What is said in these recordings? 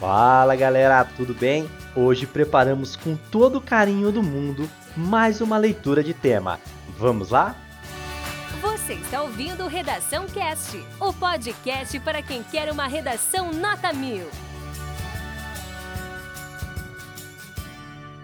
Fala galera, tudo bem? Hoje preparamos com todo o carinho do mundo mais uma leitura de tema. Vamos lá? Você está ouvindo Redação Cast, o podcast para quem quer uma redação nota mil.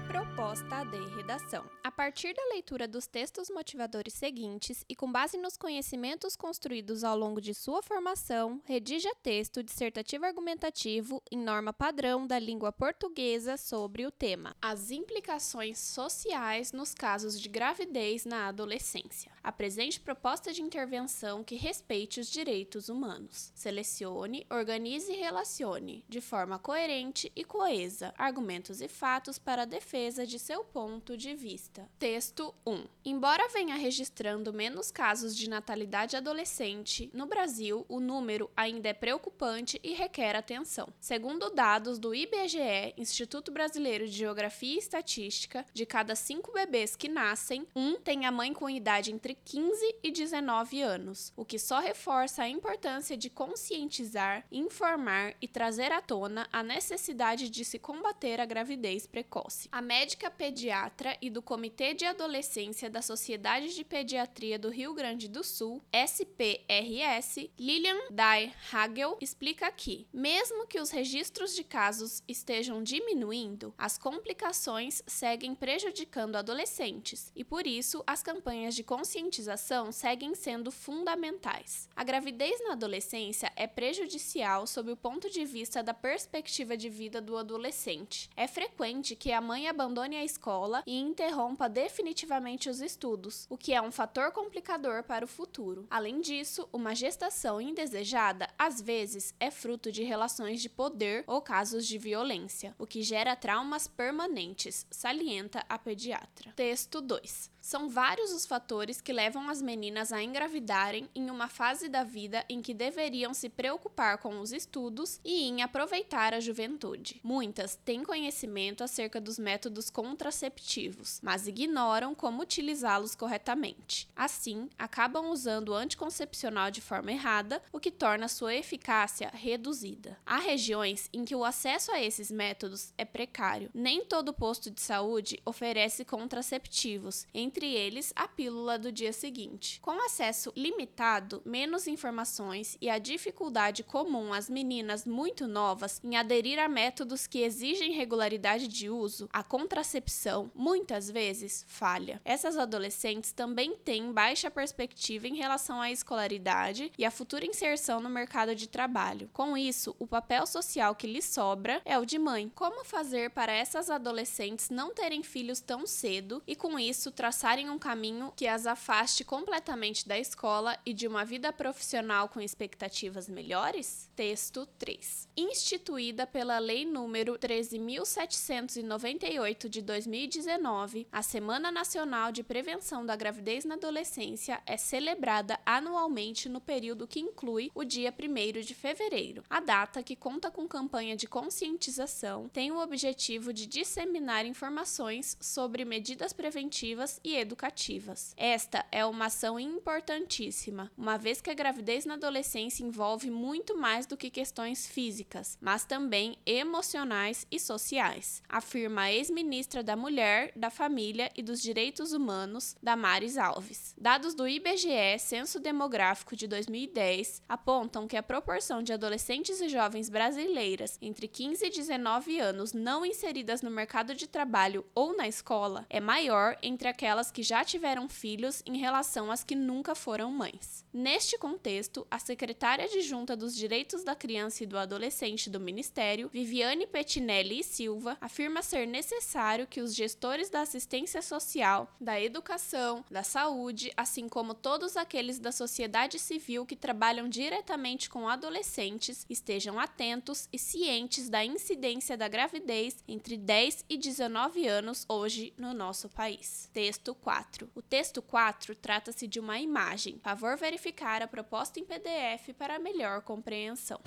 Proposta de redação. A partir da leitura dos textos motivadores seguintes e com base nos conhecimentos construídos ao longo de sua formação, redija texto dissertativo argumentativo em norma padrão da língua portuguesa sobre o tema: As implicações sociais nos casos de gravidez na adolescência. Apresente proposta de intervenção que respeite os direitos humanos. Selecione, organize e relacione, de forma coerente e coesa, argumentos e fatos para a defesa de seu ponto de vista. Texto 1. Embora venha registrando menos casos de natalidade adolescente, no Brasil o número ainda é preocupante e requer atenção. Segundo dados do IBGE, Instituto Brasileiro de Geografia e Estatística, de cada cinco bebês que nascem, um tem a mãe com idade entre 15 e 19 anos, o que só reforça a importância de conscientizar, informar e trazer à tona a necessidade de se combater a gravidez precoce. A médica pediatra e do Comitê de Adolescência da Sociedade de Pediatria do Rio Grande do Sul, SPRS, Lilian Dye Hagel, explica que, mesmo que os registros de casos estejam diminuindo, as complicações seguem prejudicando adolescentes e, por isso, as campanhas de conscientização seguem sendo fundamentais. A gravidez na adolescência é prejudicial sob o ponto de vista da perspectiva de vida do adolescente. É frequente que a mãe abandone a escola e interrompa definitivamente os estudos, o que é um fator complicador para o futuro. Além disso, uma gestação indesejada às vezes é fruto de relações de poder ou casos de violência, o que gera traumas permanentes, salienta a pediatra. Texto 2. São vários os fatores que levam as meninas a engravidarem em uma fase da vida em que deveriam se preocupar com os estudos e em aproveitar a juventude. Muitas têm conhecimento acerca dos métodos contraceptivos, mas ignoram como utilizá-los corretamente. Assim, acabam usando o anticoncepcional de forma errada, o que torna sua eficácia reduzida. Há regiões em que o acesso a esses métodos é precário. Nem todo posto de saúde oferece contraceptivos, entre eles a pílula do dia seguinte. Com acesso limitado, menos informações e a dificuldade comum às meninas muito novas em aderir a métodos que exigem regularidade de uso, a contracepção muitas vezes falha. Essas adolescentes também têm baixa perspectiva em relação à escolaridade e à futura inserção no mercado de trabalho. Com isso, o papel social que lhes sobra é o de mãe. Como fazer para essas adolescentes não terem filhos tão cedo e, com isso, traçarem um caminho que as afaste completamente da escola e de uma vida profissional com expectativas melhores? Texto 3. Instituída pela Lei número 13.798 de 2019, a Semana Nacional de Prevenção da Gravidez na Adolescência é celebrada anualmente no período que inclui o dia 1 de fevereiro. A data, que conta com campanha de conscientização, tem o objetivo de disseminar informações sobre medidas preventivas e educativas. Esta é uma ação importantíssima, uma vez que a gravidez na adolescência envolve muito mais do que questões físicas, mas também emocionais e sociais, afirma a ex-ministra da Mulher, da Família e dos Direitos Humanos, Damares Alves. Dados do IBGE Censo Demográfico de 2010 apontam que a proporção de adolescentes e jovens brasileiras entre 15 e 19 anos não inseridas no mercado de trabalho ou na escola é maior entre aquelas que já tiveram filhos em relação às que nunca foram mães. Neste contexto, a secretária adjunta dos Direitos da Criança e do Adolescente do Ministério, Viviane Petinelli e Silva, afirma ser necessário que os gestores da assistência social, da educação, da saúde, assim como todos aqueles da sociedade civil que trabalham diretamente com adolescentes, estejam atentos e cientes da incidência da gravidez entre 10 e 19 anos hoje no nosso país. Texto 4. O texto 4 trata-se de uma imagem. Favor verificar a proposta em PDF para melhor compreensão.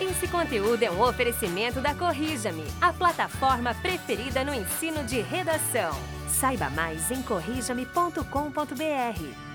Esse conteúdo é um oferecimento da Corrija-me, a plataforma preferida no ensino de redação. Saiba mais em corrijame.com.br.